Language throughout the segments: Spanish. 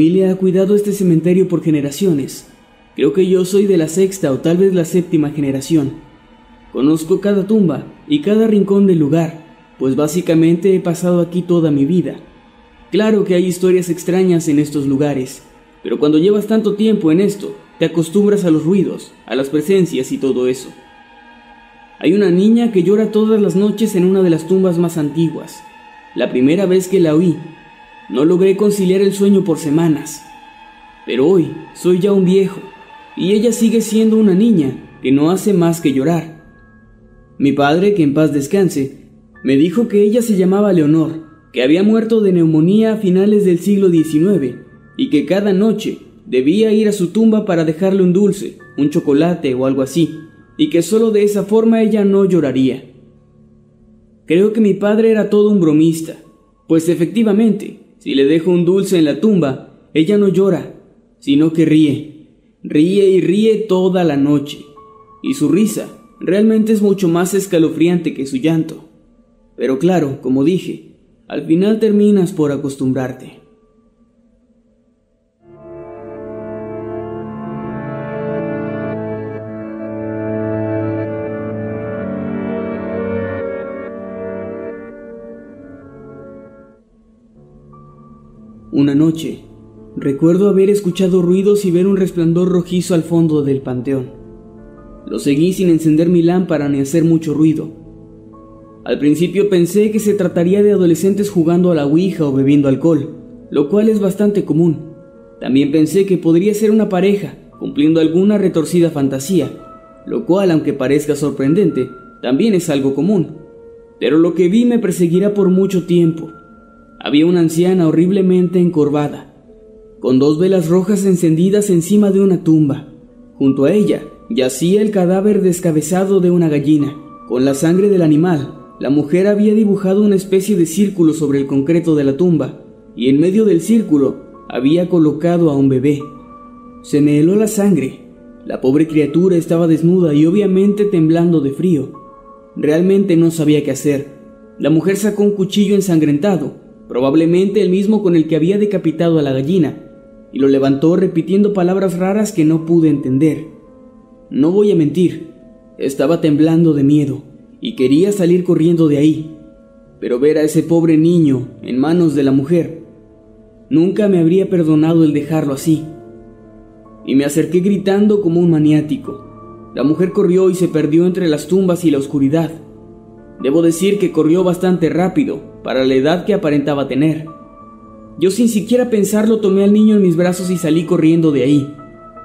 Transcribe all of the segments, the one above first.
Familia ha cuidado este cementerio por generaciones. Creo que yo soy de la sexta o tal vez la séptima generación. Conozco cada tumba y cada rincón del lugar, pues básicamente he pasado aquí toda mi vida. Claro que hay historias extrañas en estos lugares, pero cuando llevas tanto tiempo en esto, te acostumbras a los ruidos, a las presencias y todo eso. Hay una niña que llora todas las noches en una de las tumbas más antiguas. La primera vez que la oí, no logré conciliar el sueño por semanas. Pero hoy soy ya un viejo y ella sigue siendo una niña que no hace más que llorar. Mi padre, que en paz descanse, me dijo que ella se llamaba Leonor, que había muerto de neumonía a finales del siglo XIX y que cada noche debía ir a su tumba para dejarle un dulce, un chocolate o algo así, y que solo de esa forma ella no lloraría. Creo que mi padre era todo un bromista, pues efectivamente, si le dejo un dulce en la tumba, ella no llora, sino que ríe. Ríe y ríe toda la noche. Y su risa realmente es mucho más escalofriante que su llanto. Pero claro, como dije, al final terminas por acostumbrarte. Una noche, recuerdo haber escuchado ruidos y ver un resplandor rojizo al fondo del panteón. Lo seguí sin encender mi lámpara ni hacer mucho ruido. Al principio pensé que se trataría de adolescentes jugando a la Ouija o bebiendo alcohol, lo cual es bastante común. También pensé que podría ser una pareja, cumpliendo alguna retorcida fantasía, lo cual, aunque parezca sorprendente, también es algo común. Pero lo que vi me perseguirá por mucho tiempo, había una anciana horriblemente encorvada, con dos velas rojas encendidas encima de una tumba. Junto a ella yacía el cadáver descabezado de una gallina. Con la sangre del animal, la mujer había dibujado una especie de círculo sobre el concreto de la tumba, y en medio del círculo había colocado a un bebé. Se me heló la sangre. La pobre criatura estaba desnuda y obviamente temblando de frío. Realmente no sabía qué hacer. La mujer sacó un cuchillo ensangrentado probablemente el mismo con el que había decapitado a la gallina, y lo levantó repitiendo palabras raras que no pude entender. No voy a mentir, estaba temblando de miedo y quería salir corriendo de ahí, pero ver a ese pobre niño en manos de la mujer, nunca me habría perdonado el dejarlo así. Y me acerqué gritando como un maniático. La mujer corrió y se perdió entre las tumbas y la oscuridad. Debo decir que corrió bastante rápido para la edad que aparentaba tener. Yo sin siquiera pensarlo tomé al niño en mis brazos y salí corriendo de ahí.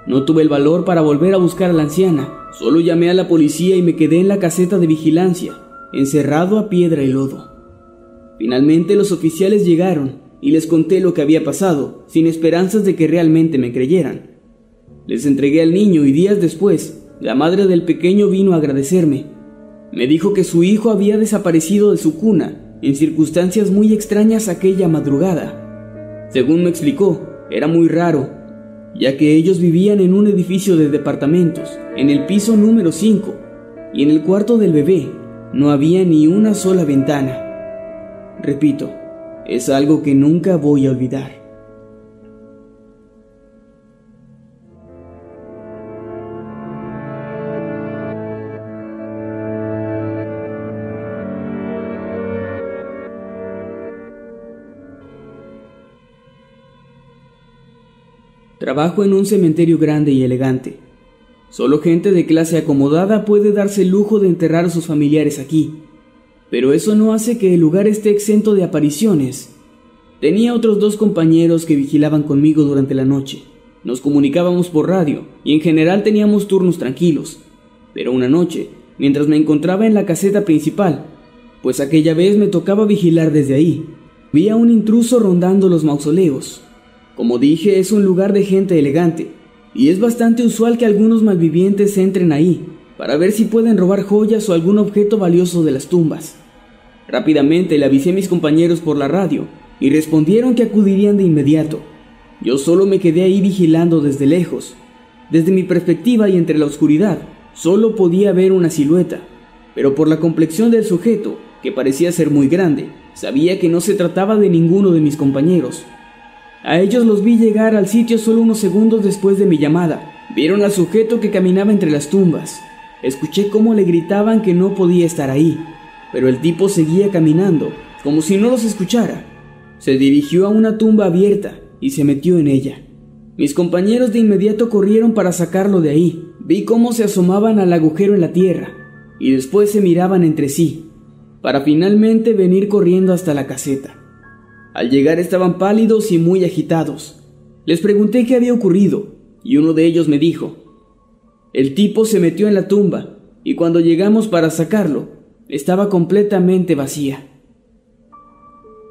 No tuve el valor para volver a buscar a la anciana, solo llamé a la policía y me quedé en la caseta de vigilancia, encerrado a piedra y lodo. Finalmente los oficiales llegaron y les conté lo que había pasado, sin esperanzas de que realmente me creyeran. Les entregué al niño y días después, la madre del pequeño vino a agradecerme me dijo que su hijo había desaparecido de su cuna en circunstancias muy extrañas aquella madrugada. Según me explicó, era muy raro, ya que ellos vivían en un edificio de departamentos, en el piso número 5, y en el cuarto del bebé no había ni una sola ventana. Repito, es algo que nunca voy a olvidar. Trabajo en un cementerio grande y elegante. Solo gente de clase acomodada puede darse el lujo de enterrar a sus familiares aquí, pero eso no hace que el lugar esté exento de apariciones. Tenía otros dos compañeros que vigilaban conmigo durante la noche. Nos comunicábamos por radio y en general teníamos turnos tranquilos, pero una noche, mientras me encontraba en la caseta principal, pues aquella vez me tocaba vigilar desde ahí, vi a un intruso rondando los mausoleos. Como dije, es un lugar de gente elegante, y es bastante usual que algunos malvivientes entren ahí para ver si pueden robar joyas o algún objeto valioso de las tumbas. Rápidamente le avisé a mis compañeros por la radio y respondieron que acudirían de inmediato. Yo solo me quedé ahí vigilando desde lejos. Desde mi perspectiva y entre la oscuridad, solo podía ver una silueta, pero por la complexión del sujeto, que parecía ser muy grande, sabía que no se trataba de ninguno de mis compañeros. A ellos los vi llegar al sitio solo unos segundos después de mi llamada. Vieron al sujeto que caminaba entre las tumbas. Escuché cómo le gritaban que no podía estar ahí, pero el tipo seguía caminando, como si no los escuchara. Se dirigió a una tumba abierta y se metió en ella. Mis compañeros de inmediato corrieron para sacarlo de ahí. Vi cómo se asomaban al agujero en la tierra y después se miraban entre sí, para finalmente venir corriendo hasta la caseta. Al llegar estaban pálidos y muy agitados. Les pregunté qué había ocurrido y uno de ellos me dijo, el tipo se metió en la tumba y cuando llegamos para sacarlo, estaba completamente vacía.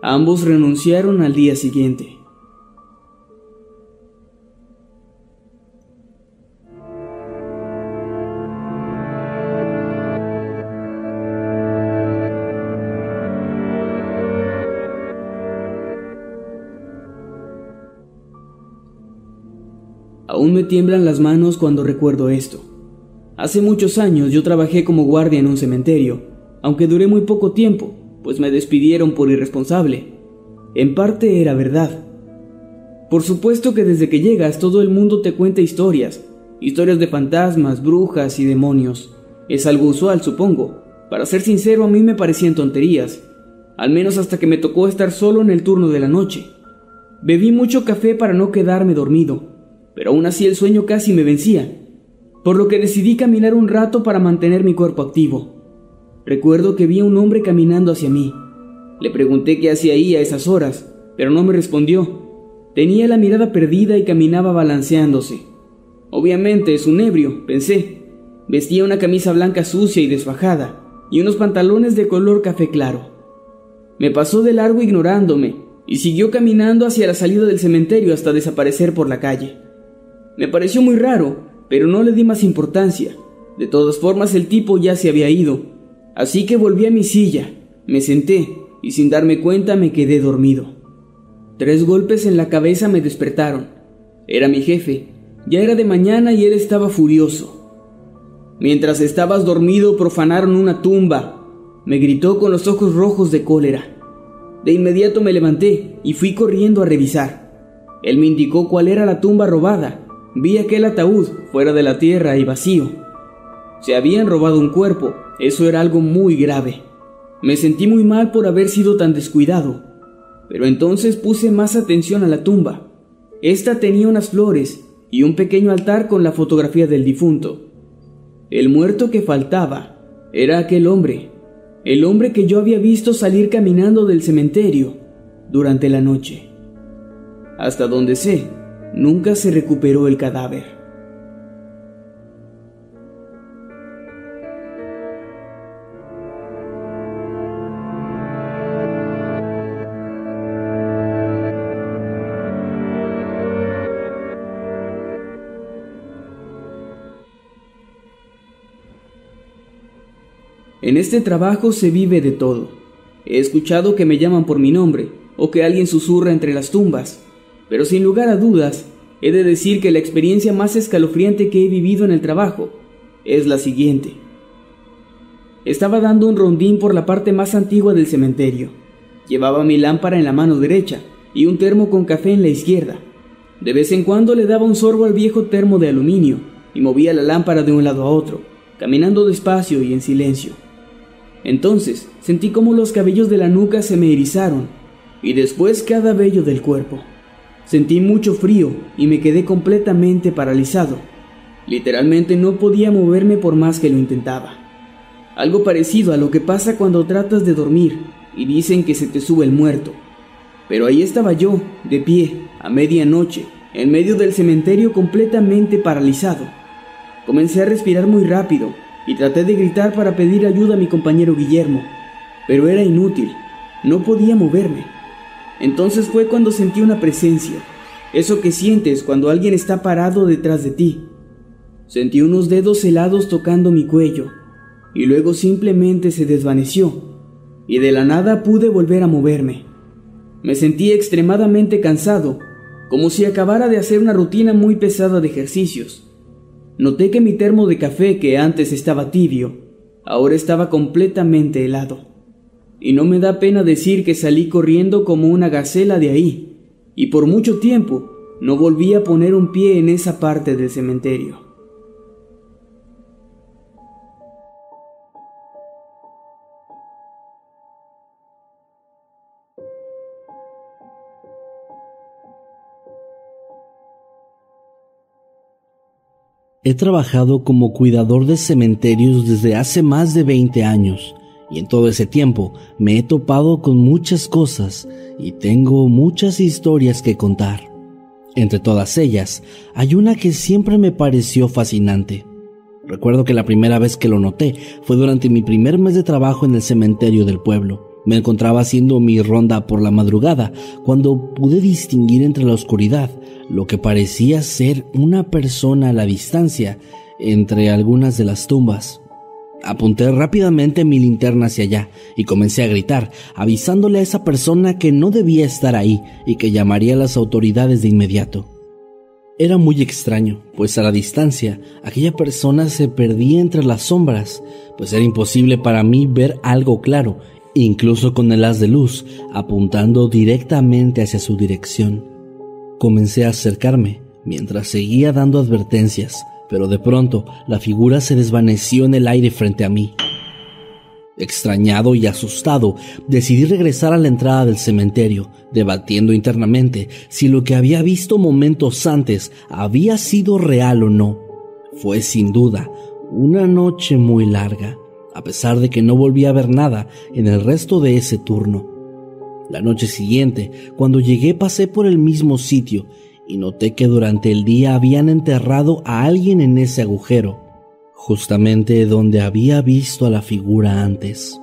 Ambos renunciaron al día siguiente. Aún me tiemblan las manos cuando recuerdo esto. Hace muchos años yo trabajé como guardia en un cementerio, aunque duré muy poco tiempo, pues me despidieron por irresponsable. En parte era verdad. Por supuesto que desde que llegas todo el mundo te cuenta historias, historias de fantasmas, brujas y demonios. Es algo usual, supongo. Para ser sincero, a mí me parecían tonterías, al menos hasta que me tocó estar solo en el turno de la noche. Bebí mucho café para no quedarme dormido, pero aún así el sueño casi me vencía, por lo que decidí caminar un rato para mantener mi cuerpo activo. Recuerdo que vi a un hombre caminando hacia mí. Le pregunté qué hacía ahí a esas horas, pero no me respondió. Tenía la mirada perdida y caminaba balanceándose. Obviamente es un ebrio, pensé. Vestía una camisa blanca sucia y desfajada, y unos pantalones de color café claro. Me pasó de largo ignorándome, y siguió caminando hacia la salida del cementerio hasta desaparecer por la calle. Me pareció muy raro, pero no le di más importancia. De todas formas el tipo ya se había ido. Así que volví a mi silla, me senté y sin darme cuenta me quedé dormido. Tres golpes en la cabeza me despertaron. Era mi jefe. Ya era de mañana y él estaba furioso. Mientras estabas dormido profanaron una tumba, me gritó con los ojos rojos de cólera. De inmediato me levanté y fui corriendo a revisar. Él me indicó cuál era la tumba robada Vi aquel ataúd fuera de la tierra y vacío. Se habían robado un cuerpo, eso era algo muy grave. Me sentí muy mal por haber sido tan descuidado, pero entonces puse más atención a la tumba. Esta tenía unas flores y un pequeño altar con la fotografía del difunto. El muerto que faltaba era aquel hombre, el hombre que yo había visto salir caminando del cementerio durante la noche. Hasta donde sé, Nunca se recuperó el cadáver. En este trabajo se vive de todo. He escuchado que me llaman por mi nombre o que alguien susurra entre las tumbas pero sin lugar a dudas, he de decir que la experiencia más escalofriante que he vivido en el trabajo es la siguiente. Estaba dando un rondín por la parte más antigua del cementerio. Llevaba mi lámpara en la mano derecha y un termo con café en la izquierda. De vez en cuando le daba un sorbo al viejo termo de aluminio y movía la lámpara de un lado a otro, caminando despacio y en silencio. Entonces sentí como los cabellos de la nuca se me erizaron y después cada vello del cuerpo. Sentí mucho frío y me quedé completamente paralizado. Literalmente no podía moverme por más que lo intentaba. Algo parecido a lo que pasa cuando tratas de dormir y dicen que se te sube el muerto. Pero ahí estaba yo, de pie, a medianoche, en medio del cementerio completamente paralizado. Comencé a respirar muy rápido y traté de gritar para pedir ayuda a mi compañero Guillermo, pero era inútil, no podía moverme. Entonces fue cuando sentí una presencia, eso que sientes cuando alguien está parado detrás de ti. Sentí unos dedos helados tocando mi cuello, y luego simplemente se desvaneció, y de la nada pude volver a moverme. Me sentí extremadamente cansado, como si acabara de hacer una rutina muy pesada de ejercicios. Noté que mi termo de café, que antes estaba tibio, ahora estaba completamente helado. Y no me da pena decir que salí corriendo como una gacela de ahí, y por mucho tiempo no volví a poner un pie en esa parte del cementerio. He trabajado como cuidador de cementerios desde hace más de 20 años y en todo ese tiempo me he topado con muchas cosas y tengo muchas historias que contar. Entre todas ellas, hay una que siempre me pareció fascinante. Recuerdo que la primera vez que lo noté fue durante mi primer mes de trabajo en el cementerio del pueblo. Me encontraba haciendo mi ronda por la madrugada cuando pude distinguir entre la oscuridad lo que parecía ser una persona a la distancia entre algunas de las tumbas. Apunté rápidamente mi linterna hacia allá y comencé a gritar, avisándole a esa persona que no debía estar ahí y que llamaría a las autoridades de inmediato. Era muy extraño, pues a la distancia aquella persona se perdía entre las sombras, pues era imposible para mí ver algo claro incluso con el haz de luz apuntando directamente hacia su dirección. Comencé a acercarme mientras seguía dando advertencias, pero de pronto la figura se desvaneció en el aire frente a mí. Extrañado y asustado, decidí regresar a la entrada del cementerio, debatiendo internamente si lo que había visto momentos antes había sido real o no. Fue sin duda una noche muy larga a pesar de que no volví a ver nada en el resto de ese turno. La noche siguiente, cuando llegué, pasé por el mismo sitio y noté que durante el día habían enterrado a alguien en ese agujero, justamente donde había visto a la figura antes.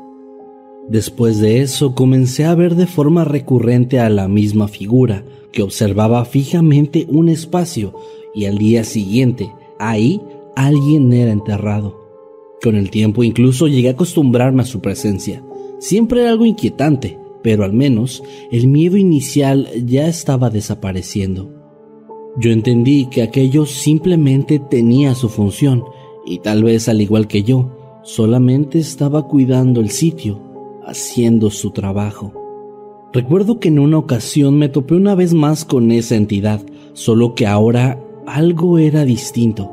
Después de eso comencé a ver de forma recurrente a la misma figura, que observaba fijamente un espacio y al día siguiente, ahí alguien era enterrado. Con el tiempo incluso llegué a acostumbrarme a su presencia. Siempre era algo inquietante, pero al menos el miedo inicial ya estaba desapareciendo. Yo entendí que aquello simplemente tenía su función y tal vez al igual que yo, solamente estaba cuidando el sitio, haciendo su trabajo. Recuerdo que en una ocasión me topé una vez más con esa entidad, solo que ahora algo era distinto.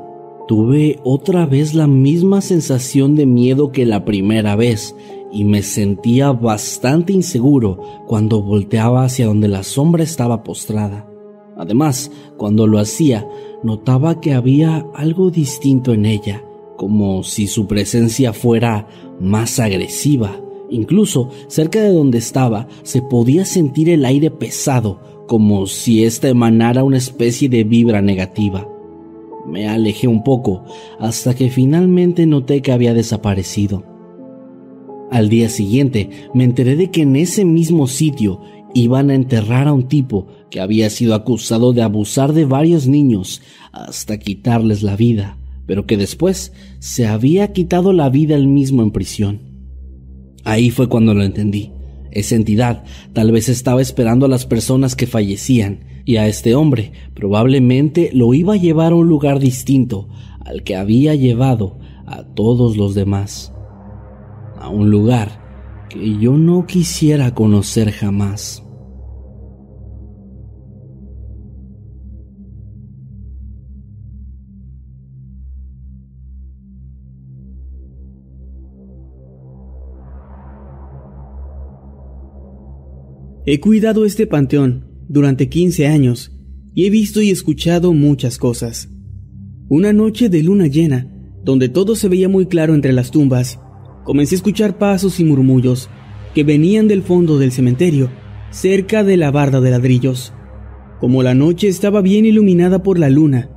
Tuve otra vez la misma sensación de miedo que la primera vez y me sentía bastante inseguro cuando volteaba hacia donde la sombra estaba postrada. Además, cuando lo hacía, notaba que había algo distinto en ella, como si su presencia fuera más agresiva. Incluso cerca de donde estaba se podía sentir el aire pesado, como si ésta emanara una especie de vibra negativa. Me alejé un poco hasta que finalmente noté que había desaparecido. Al día siguiente me enteré de que en ese mismo sitio iban a enterrar a un tipo que había sido acusado de abusar de varios niños hasta quitarles la vida, pero que después se había quitado la vida él mismo en prisión. Ahí fue cuando lo entendí. Esa entidad tal vez estaba esperando a las personas que fallecían y a este hombre probablemente lo iba a llevar a un lugar distinto al que había llevado a todos los demás. A un lugar que yo no quisiera conocer jamás. He cuidado este panteón durante 15 años y he visto y escuchado muchas cosas. Una noche de luna llena, donde todo se veía muy claro entre las tumbas, comencé a escuchar pasos y murmullos que venían del fondo del cementerio, cerca de la barda de ladrillos. Como la noche estaba bien iluminada por la luna,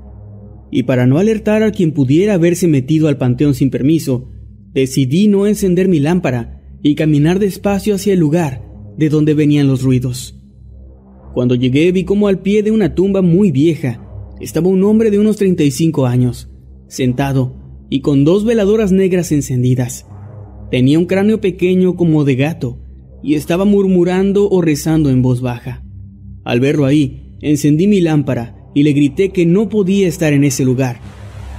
y para no alertar a quien pudiera haberse metido al panteón sin permiso, decidí no encender mi lámpara y caminar despacio hacia el lugar de donde venían los ruidos. Cuando llegué vi como al pie de una tumba muy vieja estaba un hombre de unos 35 años, sentado y con dos veladoras negras encendidas. Tenía un cráneo pequeño como de gato y estaba murmurando o rezando en voz baja. Al verlo ahí, encendí mi lámpara y le grité que no podía estar en ese lugar.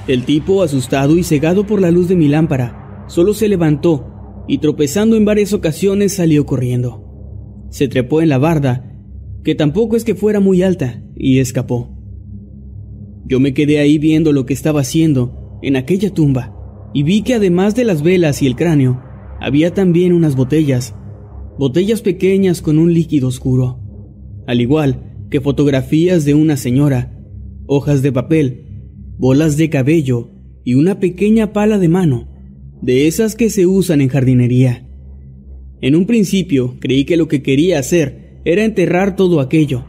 El tipo, asustado y cegado por la luz de mi lámpara, solo se levantó y tropezando en varias ocasiones salió corriendo. Se trepó en la barda, que tampoco es que fuera muy alta, y escapó. Yo me quedé ahí viendo lo que estaba haciendo en aquella tumba y vi que además de las velas y el cráneo, había también unas botellas, botellas pequeñas con un líquido oscuro, al igual que fotografías de una señora, hojas de papel, bolas de cabello y una pequeña pala de mano, de esas que se usan en jardinería. En un principio creí que lo que quería hacer era enterrar todo aquello,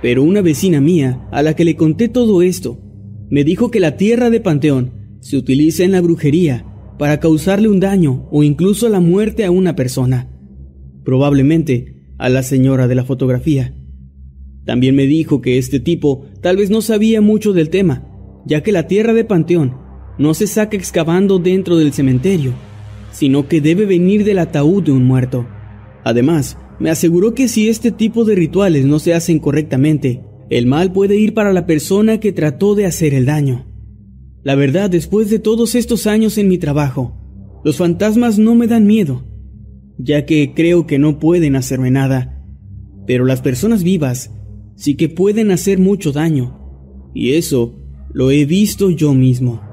pero una vecina mía, a la que le conté todo esto, me dijo que la tierra de Panteón se utiliza en la brujería para causarle un daño o incluso la muerte a una persona, probablemente a la señora de la fotografía. También me dijo que este tipo tal vez no sabía mucho del tema, ya que la tierra de Panteón no se saca excavando dentro del cementerio, sino que debe venir del ataúd de un muerto. Además, me aseguró que si este tipo de rituales no se hacen correctamente, el mal puede ir para la persona que trató de hacer el daño. La verdad, después de todos estos años en mi trabajo, los fantasmas no me dan miedo, ya que creo que no pueden hacerme nada, pero las personas vivas sí que pueden hacer mucho daño, y eso lo he visto yo mismo.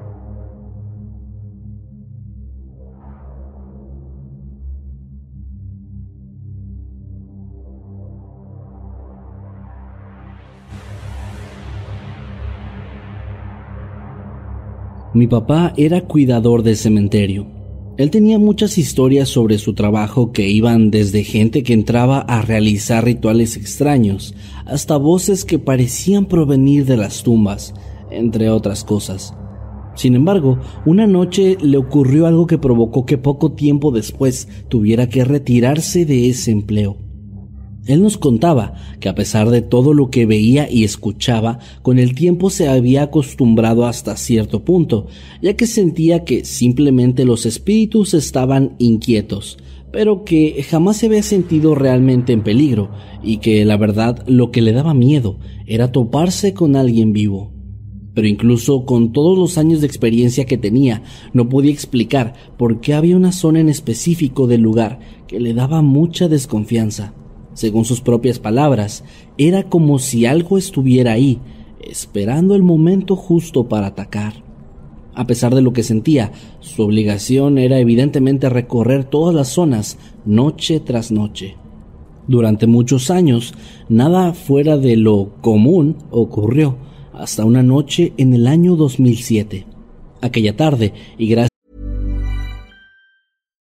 Mi papá era cuidador de cementerio él tenía muchas historias sobre su trabajo que iban desde gente que entraba a realizar rituales extraños hasta voces que parecían provenir de las tumbas, entre otras cosas. Sin embargo, una noche le ocurrió algo que provocó que poco tiempo después tuviera que retirarse de ese empleo. Él nos contaba que a pesar de todo lo que veía y escuchaba, con el tiempo se había acostumbrado hasta cierto punto, ya que sentía que simplemente los espíritus estaban inquietos, pero que jamás se había sentido realmente en peligro, y que la verdad lo que le daba miedo era toparse con alguien vivo. Pero incluso con todos los años de experiencia que tenía, no podía explicar por qué había una zona en específico del lugar que le daba mucha desconfianza. Según sus propias palabras, era como si algo estuviera ahí, esperando el momento justo para atacar. A pesar de lo que sentía, su obligación era evidentemente recorrer todas las zonas noche tras noche. Durante muchos años, nada fuera de lo común ocurrió, hasta una noche en el año 2007. Aquella tarde, y gracias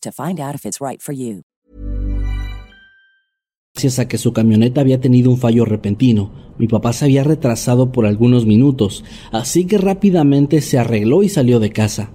to find out if it's right for you. Gracias a que su camioneta había tenido un fallo repentino, mi papá se había retrasado por algunos minutos, así que rápidamente se arregló y salió de casa.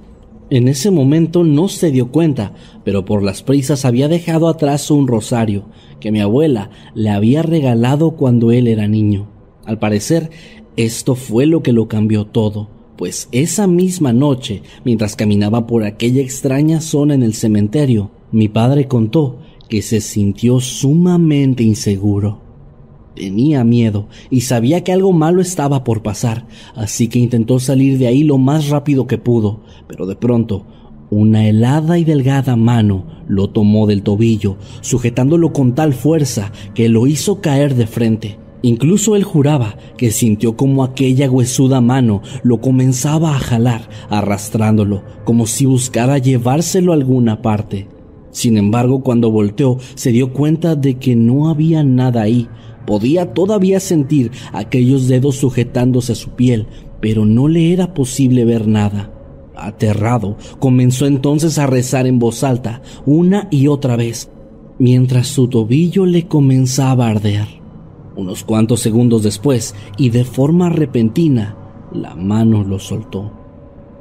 En ese momento no se dio cuenta, pero por las prisas había dejado atrás un rosario que mi abuela le había regalado cuando él era niño. Al parecer, esto fue lo que lo cambió todo, pues esa misma noche, mientras caminaba por aquella extraña zona en el cementerio, mi padre contó que se sintió sumamente inseguro. Tenía miedo y sabía que algo malo estaba por pasar, así que intentó salir de ahí lo más rápido que pudo, pero de pronto una helada y delgada mano lo tomó del tobillo, sujetándolo con tal fuerza que lo hizo caer de frente. Incluso él juraba que sintió como aquella huesuda mano lo comenzaba a jalar, arrastrándolo, como si buscara llevárselo a alguna parte. Sin embargo, cuando volteó, se dio cuenta de que no había nada ahí. Podía todavía sentir aquellos dedos sujetándose a su piel, pero no le era posible ver nada. Aterrado, comenzó entonces a rezar en voz alta, una y otra vez, mientras su tobillo le comenzaba a arder. Unos cuantos segundos después, y de forma repentina, la mano lo soltó.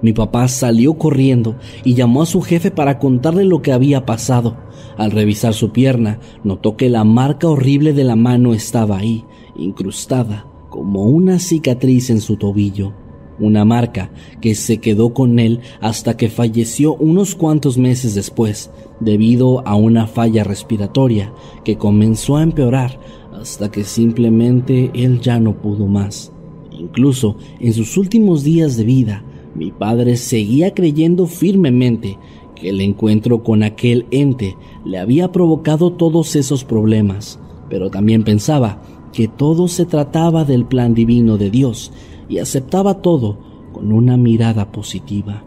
Mi papá salió corriendo y llamó a su jefe para contarle lo que había pasado. Al revisar su pierna, notó que la marca horrible de la mano estaba ahí, incrustada como una cicatriz en su tobillo. Una marca que se quedó con él hasta que falleció unos cuantos meses después, debido a una falla respiratoria que comenzó a empeorar hasta que simplemente él ya no pudo más. Incluso en sus últimos días de vida, mi padre seguía creyendo firmemente que el encuentro con aquel ente le había provocado todos esos problemas, pero también pensaba que todo se trataba del plan divino de Dios y aceptaba todo con una mirada positiva.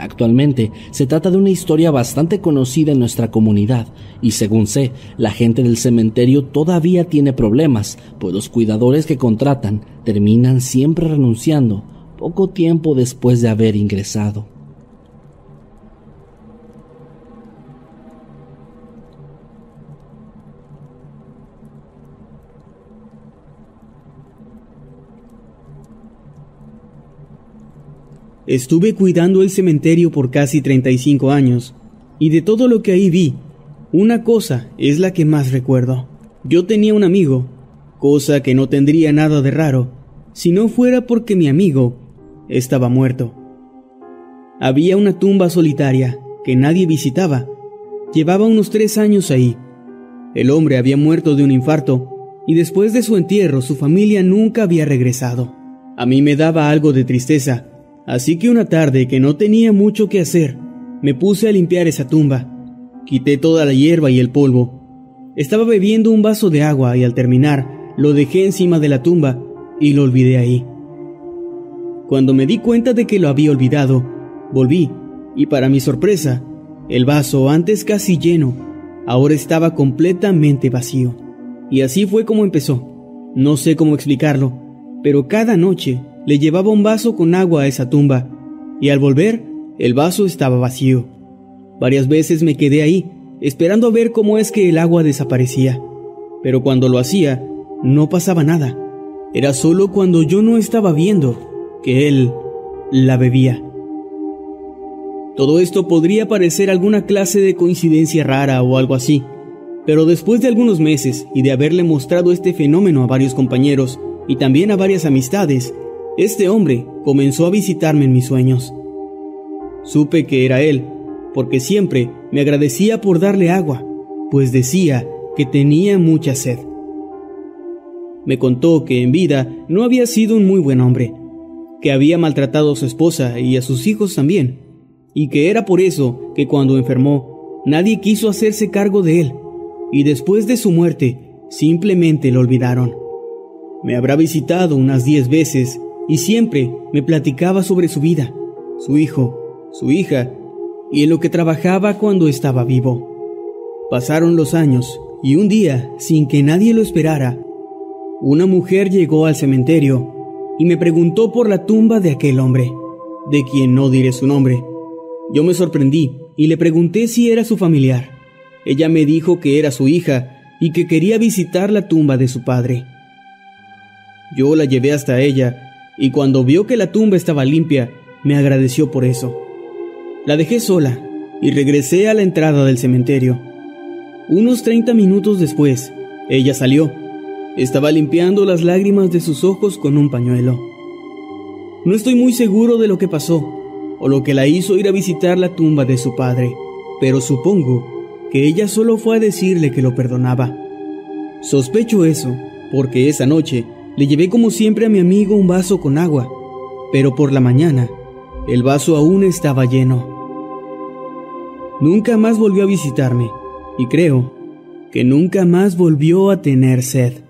Actualmente se trata de una historia bastante conocida en nuestra comunidad y según sé, la gente del cementerio todavía tiene problemas, pues los cuidadores que contratan terminan siempre renunciando poco tiempo después de haber ingresado. Estuve cuidando el cementerio por casi 35 años, y de todo lo que ahí vi, una cosa es la que más recuerdo. Yo tenía un amigo, cosa que no tendría nada de raro, si no fuera porque mi amigo estaba muerto. Había una tumba solitaria que nadie visitaba. Llevaba unos tres años ahí. El hombre había muerto de un infarto y después de su entierro su familia nunca había regresado. A mí me daba algo de tristeza, así que una tarde que no tenía mucho que hacer, me puse a limpiar esa tumba. Quité toda la hierba y el polvo. Estaba bebiendo un vaso de agua y al terminar lo dejé encima de la tumba y lo olvidé ahí. Cuando me di cuenta de que lo había olvidado, volví, y para mi sorpresa, el vaso, antes casi lleno, ahora estaba completamente vacío. Y así fue como empezó. No sé cómo explicarlo, pero cada noche le llevaba un vaso con agua a esa tumba, y al volver, el vaso estaba vacío. Varias veces me quedé ahí, esperando a ver cómo es que el agua desaparecía. Pero cuando lo hacía, no pasaba nada. Era solo cuando yo no estaba viendo que él la bebía. Todo esto podría parecer alguna clase de coincidencia rara o algo así, pero después de algunos meses y de haberle mostrado este fenómeno a varios compañeros y también a varias amistades, este hombre comenzó a visitarme en mis sueños. Supe que era él, porque siempre me agradecía por darle agua, pues decía que tenía mucha sed. Me contó que en vida no había sido un muy buen hombre, que había maltratado a su esposa y a sus hijos también, y que era por eso que cuando enfermó nadie quiso hacerse cargo de él, y después de su muerte simplemente lo olvidaron. Me habrá visitado unas diez veces y siempre me platicaba sobre su vida, su hijo, su hija y en lo que trabajaba cuando estaba vivo. Pasaron los años y un día, sin que nadie lo esperara, una mujer llegó al cementerio y me preguntó por la tumba de aquel hombre, de quien no diré su nombre. Yo me sorprendí y le pregunté si era su familiar. Ella me dijo que era su hija y que quería visitar la tumba de su padre. Yo la llevé hasta ella y cuando vio que la tumba estaba limpia, me agradeció por eso. La dejé sola y regresé a la entrada del cementerio. Unos 30 minutos después, ella salió. Estaba limpiando las lágrimas de sus ojos con un pañuelo. No estoy muy seguro de lo que pasó o lo que la hizo ir a visitar la tumba de su padre, pero supongo que ella solo fue a decirle que lo perdonaba. Sospecho eso, porque esa noche le llevé como siempre a mi amigo un vaso con agua, pero por la mañana el vaso aún estaba lleno. Nunca más volvió a visitarme, y creo que nunca más volvió a tener sed.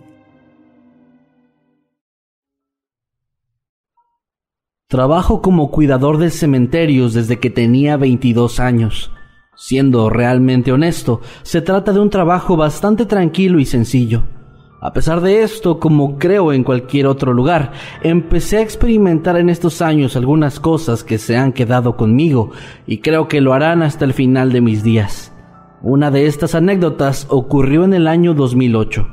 Trabajo como cuidador de cementerios desde que tenía 22 años. Siendo realmente honesto, se trata de un trabajo bastante tranquilo y sencillo. A pesar de esto, como creo en cualquier otro lugar, empecé a experimentar en estos años algunas cosas que se han quedado conmigo y creo que lo harán hasta el final de mis días. Una de estas anécdotas ocurrió en el año 2008.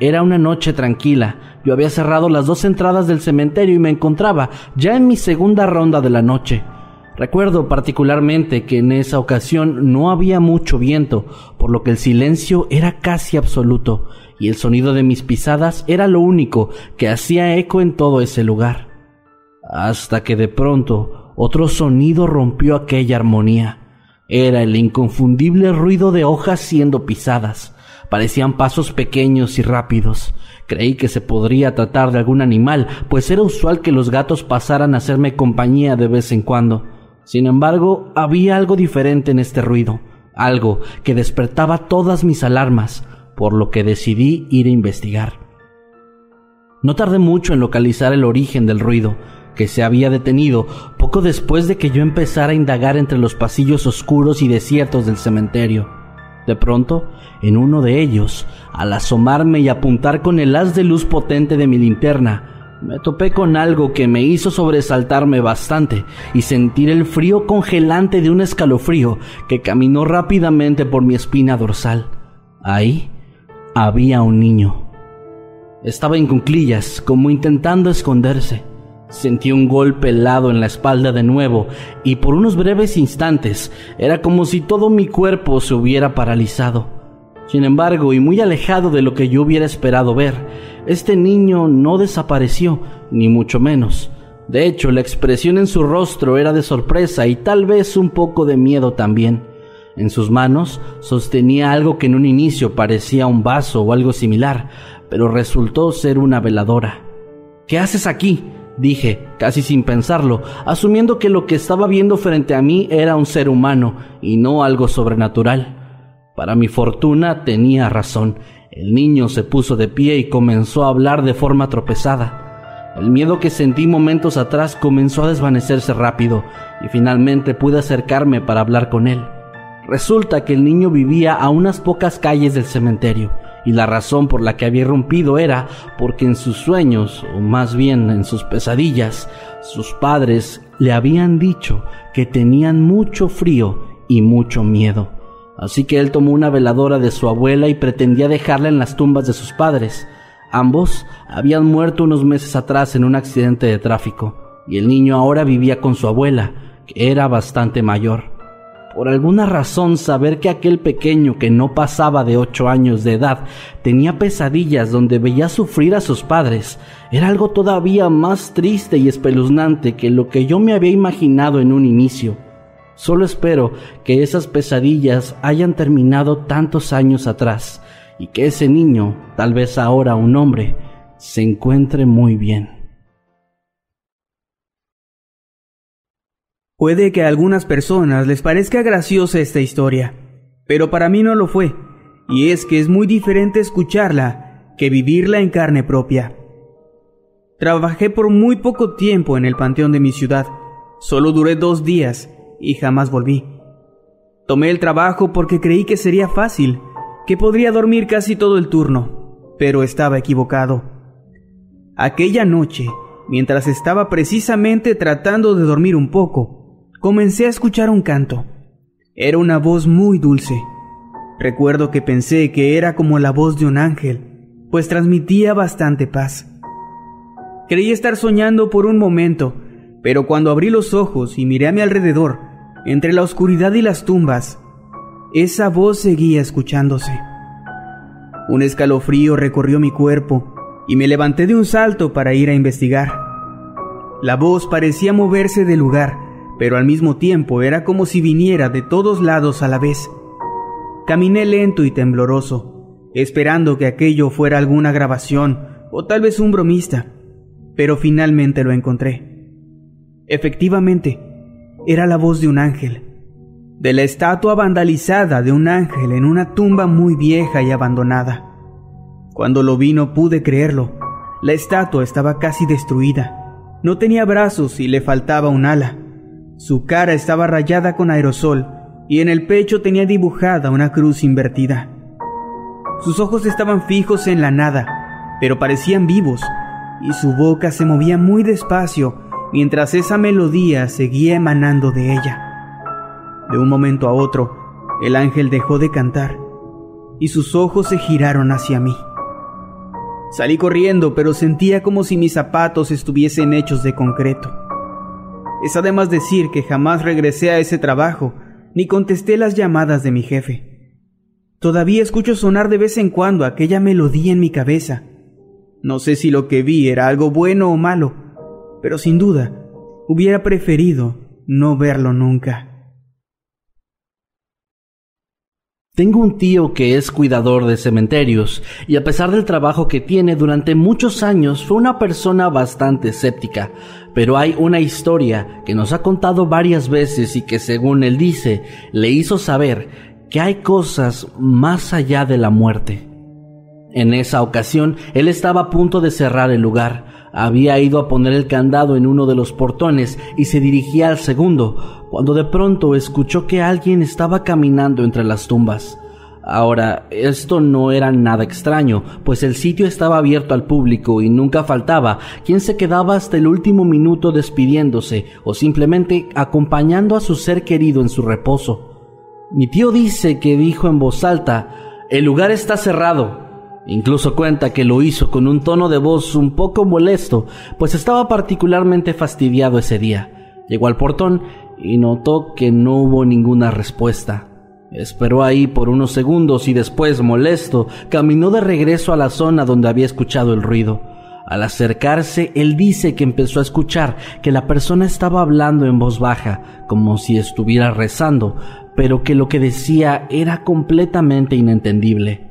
Era una noche tranquila, yo había cerrado las dos entradas del cementerio y me encontraba ya en mi segunda ronda de la noche. Recuerdo particularmente que en esa ocasión no había mucho viento, por lo que el silencio era casi absoluto, y el sonido de mis pisadas era lo único que hacía eco en todo ese lugar. Hasta que de pronto otro sonido rompió aquella armonía. Era el inconfundible ruido de hojas siendo pisadas. Parecían pasos pequeños y rápidos. Creí que se podría tratar de algún animal, pues era usual que los gatos pasaran a hacerme compañía de vez en cuando. Sin embargo, había algo diferente en este ruido, algo que despertaba todas mis alarmas, por lo que decidí ir a investigar. No tardé mucho en localizar el origen del ruido, que se había detenido poco después de que yo empezara a indagar entre los pasillos oscuros y desiertos del cementerio. De pronto, en uno de ellos, al asomarme y apuntar con el haz de luz potente de mi linterna, me topé con algo que me hizo sobresaltarme bastante y sentir el frío congelante de un escalofrío que caminó rápidamente por mi espina dorsal. Ahí había un niño. Estaba en cunclillas, como intentando esconderse. Sentí un golpe helado en la espalda de nuevo y por unos breves instantes era como si todo mi cuerpo se hubiera paralizado. Sin embargo, y muy alejado de lo que yo hubiera esperado ver, este niño no desapareció, ni mucho menos. De hecho, la expresión en su rostro era de sorpresa y tal vez un poco de miedo también. En sus manos sostenía algo que en un inicio parecía un vaso o algo similar, pero resultó ser una veladora. ¿Qué haces aquí? dije, casi sin pensarlo, asumiendo que lo que estaba viendo frente a mí era un ser humano y no algo sobrenatural. Para mi fortuna tenía razón. El niño se puso de pie y comenzó a hablar de forma tropezada. El miedo que sentí momentos atrás comenzó a desvanecerse rápido y finalmente pude acercarme para hablar con él. Resulta que el niño vivía a unas pocas calles del cementerio y la razón por la que había rompido era porque en sus sueños, o más bien en sus pesadillas, sus padres le habían dicho que tenían mucho frío y mucho miedo. Así que él tomó una veladora de su abuela y pretendía dejarla en las tumbas de sus padres. Ambos habían muerto unos meses atrás en un accidente de tráfico, y el niño ahora vivía con su abuela, que era bastante mayor. Por alguna razón saber que aquel pequeño que no pasaba de ocho años de edad tenía pesadillas donde veía sufrir a sus padres era algo todavía más triste y espeluznante que lo que yo me había imaginado en un inicio. Solo espero que esas pesadillas hayan terminado tantos años atrás y que ese niño, tal vez ahora un hombre, se encuentre muy bien. Puede que a algunas personas les parezca graciosa esta historia, pero para mí no lo fue, y es que es muy diferente escucharla que vivirla en carne propia. Trabajé por muy poco tiempo en el panteón de mi ciudad, solo duré dos días y jamás volví. Tomé el trabajo porque creí que sería fácil, que podría dormir casi todo el turno, pero estaba equivocado. Aquella noche, mientras estaba precisamente tratando de dormir un poco, comencé a escuchar un canto. Era una voz muy dulce. Recuerdo que pensé que era como la voz de un ángel, pues transmitía bastante paz. Creí estar soñando por un momento, pero cuando abrí los ojos y miré a mi alrededor, entre la oscuridad y las tumbas, esa voz seguía escuchándose. Un escalofrío recorrió mi cuerpo y me levanté de un salto para ir a investigar. La voz parecía moverse del lugar, pero al mismo tiempo era como si viniera de todos lados a la vez. Caminé lento y tembloroso, esperando que aquello fuera alguna grabación o tal vez un bromista, pero finalmente lo encontré. Efectivamente, era la voz de un ángel, de la estatua vandalizada de un ángel en una tumba muy vieja y abandonada. Cuando lo vi no pude creerlo. La estatua estaba casi destruida. No tenía brazos y le faltaba un ala. Su cara estaba rayada con aerosol y en el pecho tenía dibujada una cruz invertida. Sus ojos estaban fijos en la nada, pero parecían vivos, y su boca se movía muy despacio mientras esa melodía seguía emanando de ella. De un momento a otro, el ángel dejó de cantar y sus ojos se giraron hacia mí. Salí corriendo, pero sentía como si mis zapatos estuviesen hechos de concreto. Es además decir que jamás regresé a ese trabajo, ni contesté las llamadas de mi jefe. Todavía escucho sonar de vez en cuando aquella melodía en mi cabeza. No sé si lo que vi era algo bueno o malo, pero sin duda hubiera preferido no verlo nunca. Tengo un tío que es cuidador de cementerios y a pesar del trabajo que tiene durante muchos años fue una persona bastante escéptica, pero hay una historia que nos ha contado varias veces y que según él dice le hizo saber que hay cosas más allá de la muerte. En esa ocasión él estaba a punto de cerrar el lugar, había ido a poner el candado en uno de los portones y se dirigía al segundo, cuando de pronto escuchó que alguien estaba caminando entre las tumbas. Ahora, esto no era nada extraño, pues el sitio estaba abierto al público y nunca faltaba quien se quedaba hasta el último minuto despidiéndose o simplemente acompañando a su ser querido en su reposo. Mi tío dice que dijo en voz alta, el lugar está cerrado, Incluso cuenta que lo hizo con un tono de voz un poco molesto, pues estaba particularmente fastidiado ese día. Llegó al portón y notó que no hubo ninguna respuesta. Esperó ahí por unos segundos y después, molesto, caminó de regreso a la zona donde había escuchado el ruido. Al acercarse, él dice que empezó a escuchar que la persona estaba hablando en voz baja, como si estuviera rezando, pero que lo que decía era completamente inentendible.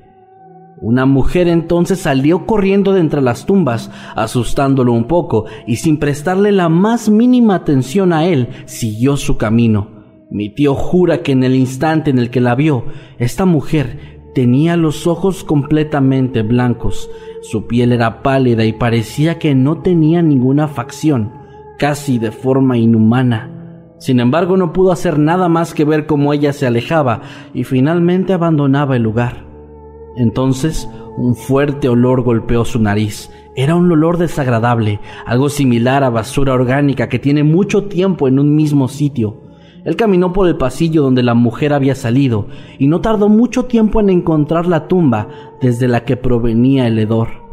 Una mujer entonces salió corriendo de entre las tumbas, asustándolo un poco, y sin prestarle la más mínima atención a él, siguió su camino. Mi tío jura que en el instante en el que la vio, esta mujer tenía los ojos completamente blancos, su piel era pálida y parecía que no tenía ninguna facción, casi de forma inhumana. Sin embargo, no pudo hacer nada más que ver cómo ella se alejaba y finalmente abandonaba el lugar. Entonces, un fuerte olor golpeó su nariz. Era un olor desagradable, algo similar a basura orgánica que tiene mucho tiempo en un mismo sitio. Él caminó por el pasillo donde la mujer había salido y no tardó mucho tiempo en encontrar la tumba desde la que provenía el hedor.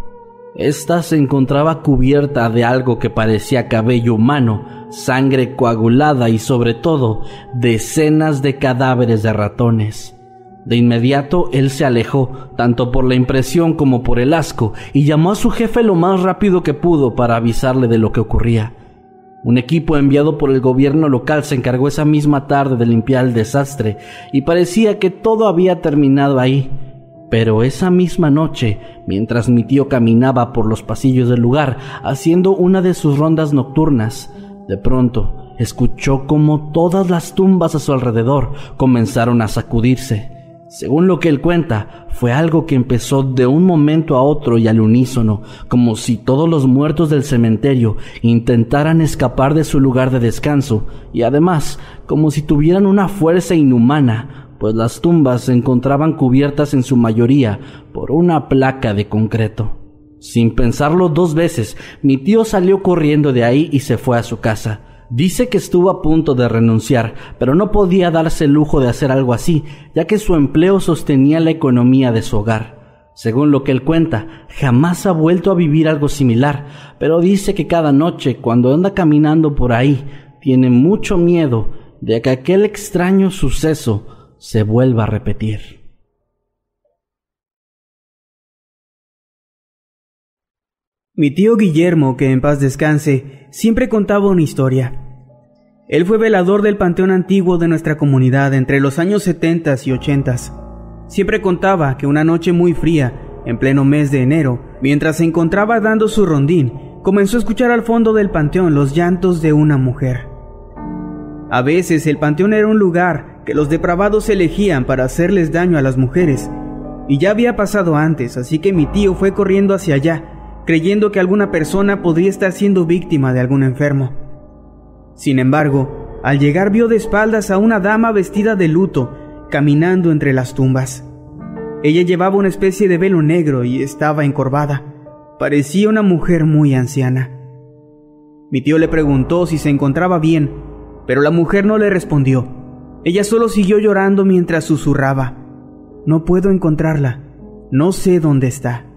Esta se encontraba cubierta de algo que parecía cabello humano, sangre coagulada y sobre todo decenas de cadáveres de ratones. De inmediato él se alejó, tanto por la impresión como por el asco, y llamó a su jefe lo más rápido que pudo para avisarle de lo que ocurría. Un equipo enviado por el gobierno local se encargó esa misma tarde de limpiar el desastre, y parecía que todo había terminado ahí. Pero esa misma noche, mientras mi tío caminaba por los pasillos del lugar, haciendo una de sus rondas nocturnas, de pronto escuchó como todas las tumbas a su alrededor comenzaron a sacudirse. Según lo que él cuenta, fue algo que empezó de un momento a otro y al unísono, como si todos los muertos del cementerio intentaran escapar de su lugar de descanso, y además como si tuvieran una fuerza inhumana, pues las tumbas se encontraban cubiertas en su mayoría por una placa de concreto. Sin pensarlo dos veces, mi tío salió corriendo de ahí y se fue a su casa. Dice que estuvo a punto de renunciar, pero no podía darse el lujo de hacer algo así, ya que su empleo sostenía la economía de su hogar. Según lo que él cuenta, jamás ha vuelto a vivir algo similar, pero dice que cada noche, cuando anda caminando por ahí, tiene mucho miedo de que aquel extraño suceso se vuelva a repetir. Mi tío Guillermo, que en paz descanse, siempre contaba una historia. Él fue velador del panteón antiguo de nuestra comunidad entre los años 70 y 80. Siempre contaba que una noche muy fría, en pleno mes de enero, mientras se encontraba dando su rondín, comenzó a escuchar al fondo del panteón los llantos de una mujer. A veces el panteón era un lugar que los depravados elegían para hacerles daño a las mujeres, y ya había pasado antes, así que mi tío fue corriendo hacia allá, creyendo que alguna persona podría estar siendo víctima de algún enfermo. Sin embargo, al llegar vio de espaldas a una dama vestida de luto, caminando entre las tumbas. Ella llevaba una especie de velo negro y estaba encorvada. Parecía una mujer muy anciana. Mi tío le preguntó si se encontraba bien, pero la mujer no le respondió. Ella solo siguió llorando mientras susurraba. No puedo encontrarla. No sé dónde está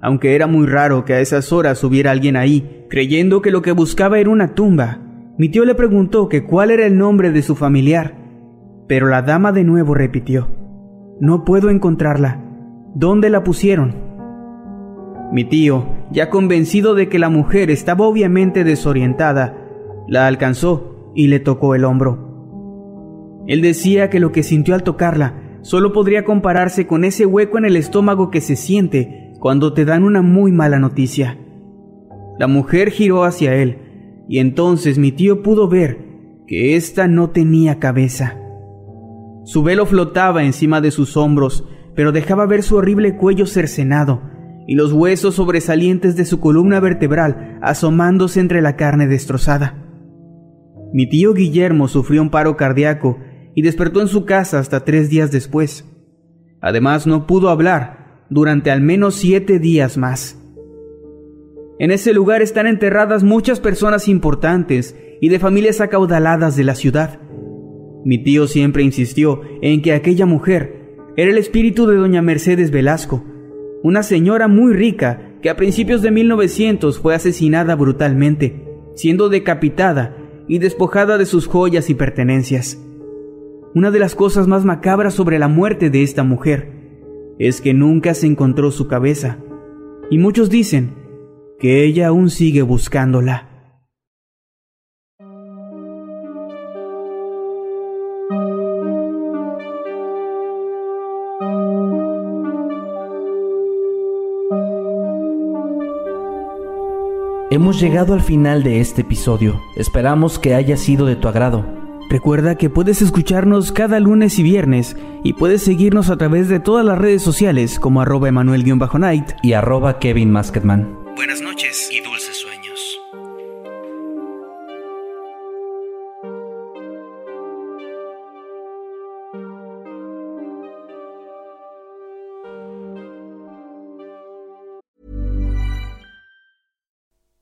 aunque era muy raro que a esas horas hubiera alguien ahí, creyendo que lo que buscaba era una tumba. Mi tío le preguntó que cuál era el nombre de su familiar, pero la dama de nuevo repitió, No puedo encontrarla. ¿Dónde la pusieron? Mi tío, ya convencido de que la mujer estaba obviamente desorientada, la alcanzó y le tocó el hombro. Él decía que lo que sintió al tocarla solo podría compararse con ese hueco en el estómago que se siente cuando te dan una muy mala noticia. La mujer giró hacia él, y entonces mi tío pudo ver que ésta no tenía cabeza. Su velo flotaba encima de sus hombros, pero dejaba ver su horrible cuello cercenado y los huesos sobresalientes de su columna vertebral asomándose entre la carne destrozada. Mi tío Guillermo sufrió un paro cardíaco y despertó en su casa hasta tres días después. Además no pudo hablar durante al menos siete días más. En ese lugar están enterradas muchas personas importantes y de familias acaudaladas de la ciudad. Mi tío siempre insistió en que aquella mujer era el espíritu de doña Mercedes Velasco, una señora muy rica que a principios de 1900 fue asesinada brutalmente, siendo decapitada y despojada de sus joyas y pertenencias. Una de las cosas más macabras sobre la muerte de esta mujer es que nunca se encontró su cabeza, y muchos dicen que ella aún sigue buscándola. Hemos llegado al final de este episodio. Esperamos que haya sido de tu agrado. Recuerda que puedes escucharnos cada lunes y viernes y puedes seguirnos a través de todas las redes sociales como arroba emanuel-night y arroba Buenas noches